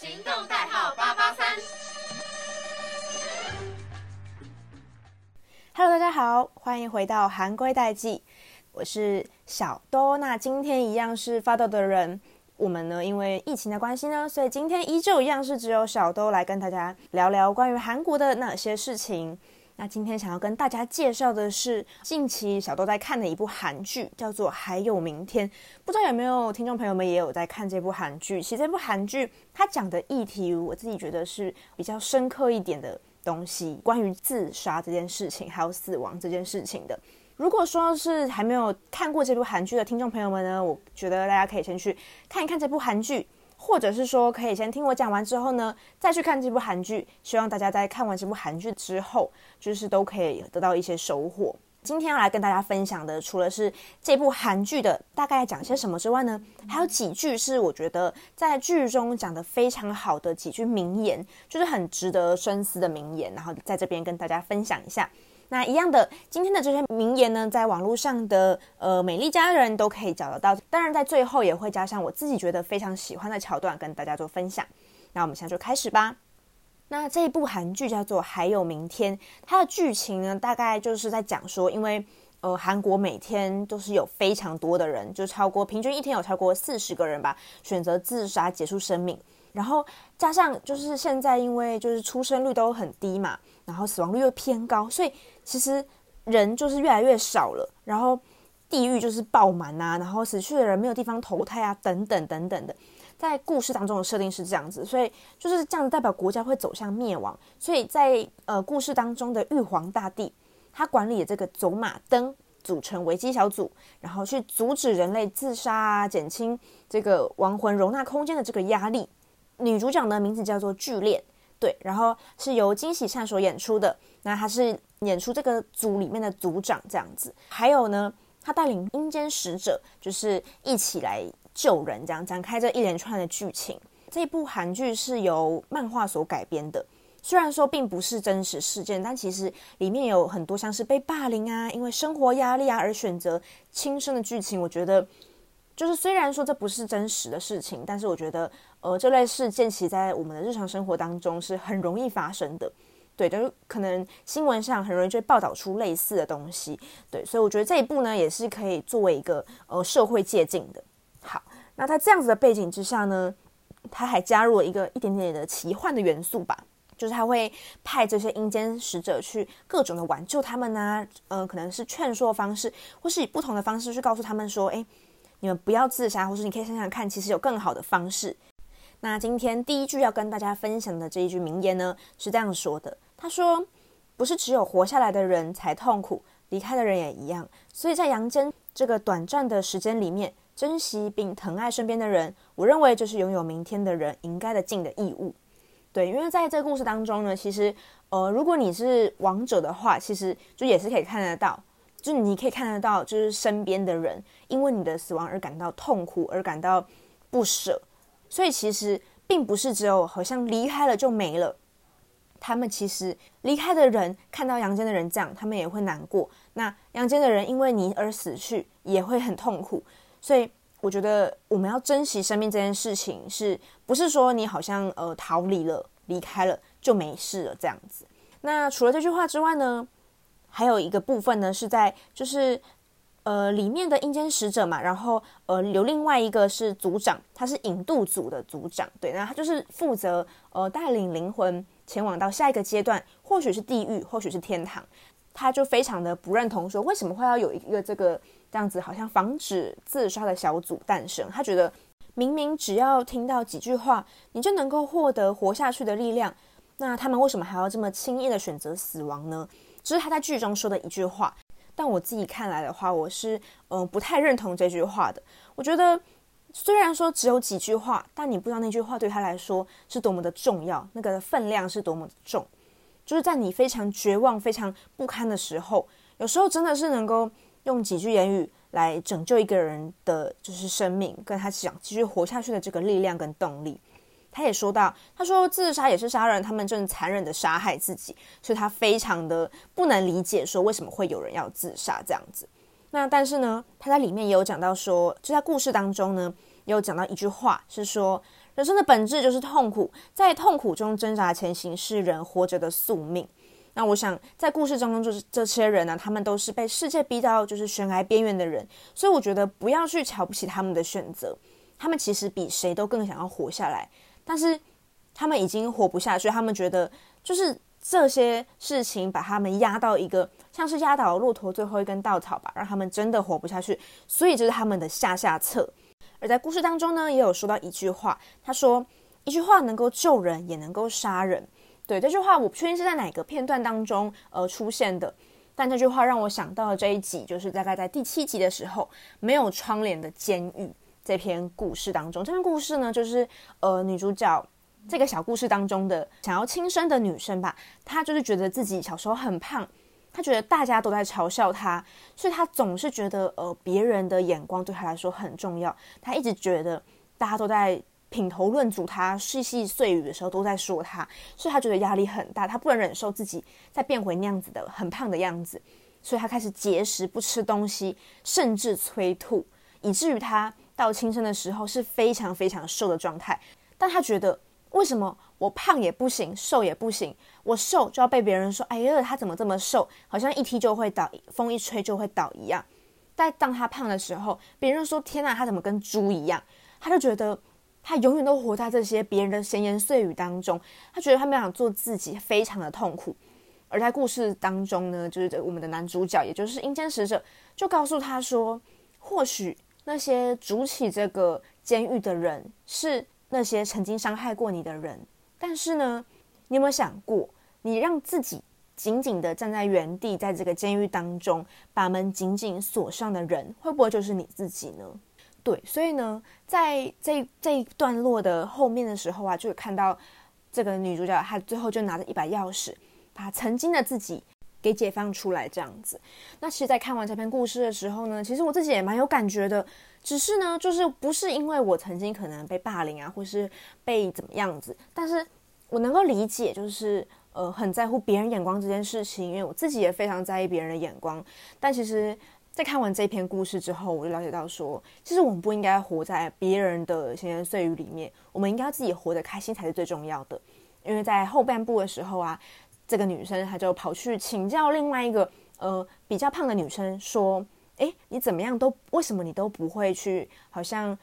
行动代号八八三。Hello，大家好，欢迎回到韩归代记，我是小多。那今天一样是发豆的人，我们呢因为疫情的关系呢，所以今天依旧一样是只有小多来跟大家聊聊关于韩国的那些事情。那今天想要跟大家介绍的是近期小豆在看的一部韩剧，叫做《还有明天》。不知道有没有听众朋友们也有在看这部韩剧？其实这部韩剧它讲的议题，我自己觉得是比较深刻一点的东西，关于自杀这件事情，还有死亡这件事情的。如果说是还没有看过这部韩剧的听众朋友们呢，我觉得大家可以先去看一看这部韩剧。或者是说，可以先听我讲完之后呢，再去看这部韩剧。希望大家在看完这部韩剧之后，就是都可以得到一些收获。今天要来跟大家分享的，除了是这部韩剧的大概讲些什么之外呢，还有几句是我觉得在剧中讲的非常好的几句名言，就是很值得深思的名言，然后在这边跟大家分享一下。那一样的，今天的这些名言呢，在网络上的呃美丽家人都可以找得到。当然，在最后也会加上我自己觉得非常喜欢的桥段，跟大家做分享。那我们现在就开始吧。那这一部韩剧叫做《还有明天》，它的剧情呢，大概就是在讲说，因为呃韩国每天都是有非常多的人，就超过平均一天有超过四十个人吧，选择自杀结束生命。然后加上就是现在因为就是出生率都很低嘛，然后死亡率又偏高，所以。其实人就是越来越少了，然后地狱就是爆满啊，然后死去的人没有地方投胎啊，等等等等的，在故事当中的设定是这样子，所以就是这样子代表国家会走向灭亡。所以在呃故事当中的玉皇大帝，他管理这个走马灯组成危机小组，然后去阻止人类自杀啊，减轻这个亡魂容纳空间的这个压力。女主角的名字叫做剧恋，对，然后是由金喜善所演出的，那她是。演出这个组里面的组长这样子，还有呢，她带领阴间使者，就是一起来救人，这样展开这一连串的剧情。这部韩剧是由漫画所改编的，虽然说并不是真实事件，但其实里面有很多像是被霸凌啊，因为生活压力啊而选择轻生的剧情。我觉得，就是虽然说这不是真实的事情，但是我觉得，呃，这类事件其在我们的日常生活当中是很容易发生的。对，就是可能新闻上很容易就会报道出类似的东西，对，所以我觉得这一步呢也是可以作为一个呃社会借鉴的。好，那他这样子的背景之下呢，他还加入了一个一点点的奇幻的元素吧，就是他会派这些阴间使者去各种的挽救他们啊，呃，可能是劝说方式，或是以不同的方式去告诉他们说，哎，你们不要自杀，或是你可以想想看，其实有更好的方式。那今天第一句要跟大家分享的这一句名言呢，是这样说的。他说：“不是只有活下来的人才痛苦，离开的人也一样。所以在阳间这个短暂的时间里面，珍惜并疼爱身边的人，我认为就是拥有明天的人应该的尽的义务。对，因为在这个故事当中呢，其实呃，如果你是亡者的话，其实就也是可以看得到，就你可以看得到，就是身边的人因为你的死亡而感到痛苦，而感到不舍。所以其实并不是只有好像离开了就没了。”他们其实离开的人看到阳间的人这样，他们也会难过。那阳间的人因为你而死去，也会很痛苦。所以我觉得我们要珍惜生命这件事情，是不是说你好像呃逃离了、离开了就没事了这样子？那除了这句话之外呢，还有一个部分呢是在就是呃里面的阴间使者嘛，然后呃有另外一个是组长，他是引渡组的组长，对，那他就是负责呃带领灵魂。前往到下一个阶段，或许是地狱，或许是天堂，他就非常的不认同，说为什么会要有一个这个这样子，好像防止自杀的小组诞生？他觉得明明只要听到几句话，你就能够获得活下去的力量，那他们为什么还要这么轻易的选择死亡呢？这是他在剧中说的一句话，但我自己看来的话，我是嗯不太认同这句话的，我觉得。虽然说只有几句话，但你不知道那句话对他来说是多么的重要，那个分量是多么的重。就是在你非常绝望、非常不堪的时候，有时候真的是能够用几句言语来拯救一个人的就是生命，跟他讲继续活下去的这个力量跟动力。他也说到，他说自杀也是杀人，他们正残忍的杀害自己，所以他非常的不能理解说为什么会有人要自杀这样子。那但是呢，他在里面也有讲到说，就在故事当中呢，也有讲到一句话，是说人生的本质就是痛苦，在痛苦中挣扎前行是人活着的宿命。那我想，在故事当中，就是这些人呢，他们都是被世界逼到就是悬崖边缘的人，所以我觉得不要去瞧不起他们的选择，他们其实比谁都更想要活下来，但是他们已经活不下去，他们觉得就是这些事情把他们压到一个像是压倒骆驼最后一根稻草吧，让他们真的活不下去，所以这是他们的下下策。而在故事当中呢，也有说到一句话，他说一句话能够救人，也能够杀人。对这句话，我不确定是在哪个片段当中呃出现的，但这句话让我想到了这一集，就是大概在第七集的时候，没有窗帘的监狱这篇故事当中。这篇故事呢，就是呃女主角这个小故事当中的想要轻生的女生吧，她就是觉得自己小时候很胖，她觉得大家都在嘲笑她，所以她总是觉得呃别人的眼光对她来说很重要，她一直觉得大家都在。品头论足，他细细碎语的时候都在说他，所以他觉得压力很大，他不能忍受自己再变回那样子的很胖的样子，所以他开始节食，不吃东西，甚至催吐，以至于他到轻生的时候是非常非常瘦的状态。但他觉得，为什么我胖也不行，瘦也不行？我瘦就要被别人说，哎呀，他怎么这么瘦，好像一踢就会倒，风一吹就会倒一样。但当他胖的时候，别人说，天呐，他怎么跟猪一样？他就觉得。他永远都活在这些别人的闲言碎语当中，他觉得他没想做自己，非常的痛苦。而在故事当中呢，就是我们的男主角，也就是阴间使者，就告诉他说，或许那些筑起这个监狱的人是那些曾经伤害过你的人，但是呢，你有没有想过，你让自己紧紧的站在原地，在这个监狱当中，把门紧紧锁上的人，会不会就是你自己呢？对，所以呢，在这这一段落的后面的时候啊，就会看到这个女主角，她最后就拿着一把钥匙，把曾经的自己给解放出来，这样子。那其实，在看完这篇故事的时候呢，其实我自己也蛮有感觉的。只是呢，就是不是因为我曾经可能被霸凌啊，或是被怎么样子，但是我能够理解，就是呃，很在乎别人眼光这件事情，因为我自己也非常在意别人的眼光，但其实。在看完这篇故事之后，我就了解到说，其实我们不应该活在别人的闲言碎语里面，我们应该自己活得开心才是最重要的。因为在后半部的时候啊，这个女生她就跑去请教另外一个呃比较胖的女生说：“诶，你怎么样都为什么你都不会去好像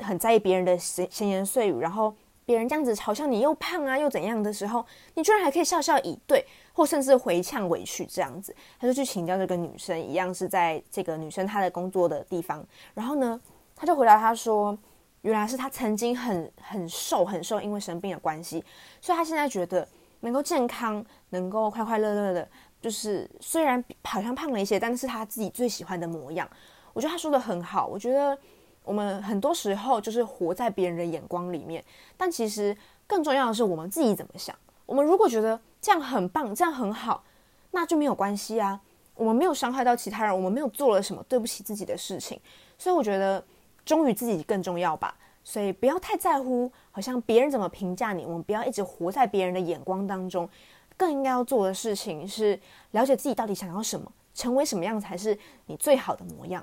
很在意别人的闲闲言碎语，然后别人这样子嘲笑你又胖啊又怎样的时候，你居然还可以笑笑以对。”或甚至回呛委屈这样子，她就去请教这个女生，一样是在这个女生她的工作的地方。然后呢，她就回答她说：“原来是他曾经很很瘦很瘦，因为生病的关系，所以他现在觉得能够健康，能够快快乐乐的，就是虽然好像胖了一些，但是他自己最喜欢的模样。我觉得他说的很好。我觉得我们很多时候就是活在别人的眼光里面，但其实更重要的是我们自己怎么想。我们如果觉得，这样很棒，这样很好，那就没有关系啊。我们没有伤害到其他人，我们没有做了什么对不起自己的事情，所以我觉得忠于自己更重要吧。所以不要太在乎，好像别人怎么评价你，我们不要一直活在别人的眼光当中。更应该要做的事情是了解自己到底想要什么，成为什么样才是你最好的模样。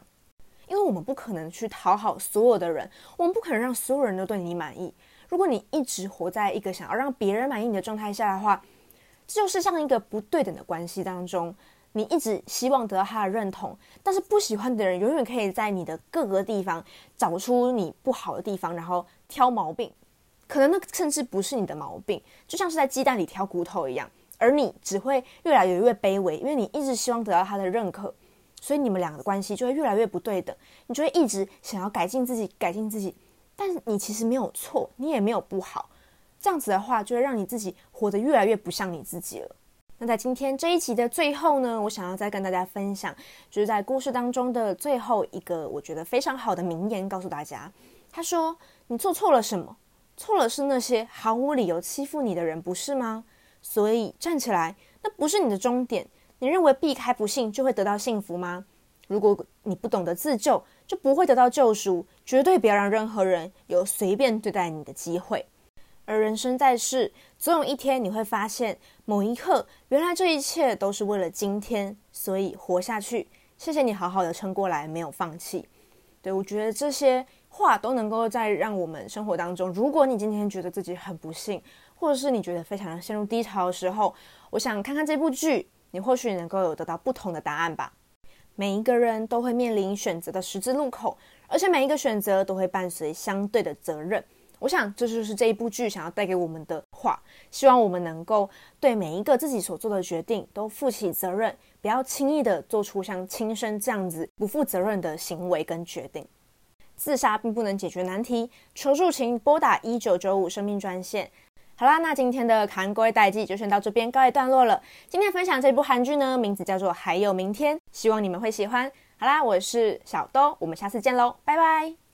因为我们不可能去讨好所有的人，我们不可能让所有人都对你满意。如果你一直活在一个想要让别人满意你的状态下的话，这就是像一个不对等的关系当中，你一直希望得到他的认同，但是不喜欢的人永远可以在你的各个地方找出你不好的地方，然后挑毛病。可能那甚至不是你的毛病，就像是在鸡蛋里挑骨头一样，而你只会越来越越卑微，因为你一直希望得到他的认可，所以你们两个的关系就会越来越不对等，你就会一直想要改进自己，改进自己，但你其实没有错，你也没有不好。这样子的话，就会让你自己活得越来越不像你自己了。那在今天这一集的最后呢，我想要再跟大家分享，就是在故事当中的最后一个我觉得非常好的名言，告诉大家。他说：“你做错了什么？错了是那些毫无理由欺负你的人，不是吗？所以站起来，那不是你的终点。你认为避开不幸就会得到幸福吗？如果你不懂得自救，就不会得到救赎。绝对不要让任何人有随便对待你的机会。”而人生在世，总有一天你会发现，某一刻，原来这一切都是为了今天，所以活下去。谢谢你好好的撑过来，没有放弃。对我觉得这些话都能够在让我们生活当中，如果你今天觉得自己很不幸，或者是你觉得非常陷入低潮的时候，我想看看这部剧，你或许能够有得到不同的答案吧。每一个人都会面临选择的十字路口，而且每一个选择都会伴随相对的责任。我想这就是这一部剧想要带给我们的话，希望我们能够对每一个自己所做的决定都负起责任，不要轻易的做出像轻生这样子不负责任的行为跟决定。自杀并不能解决难题，求助请拨打一九九五生命专线。好啦，那今天的韩国代记就先到这边告一段落了。今天分享这部韩剧呢，名字叫做《还有明天》，希望你们会喜欢。好啦，我是小兜，我们下次见喽，拜拜。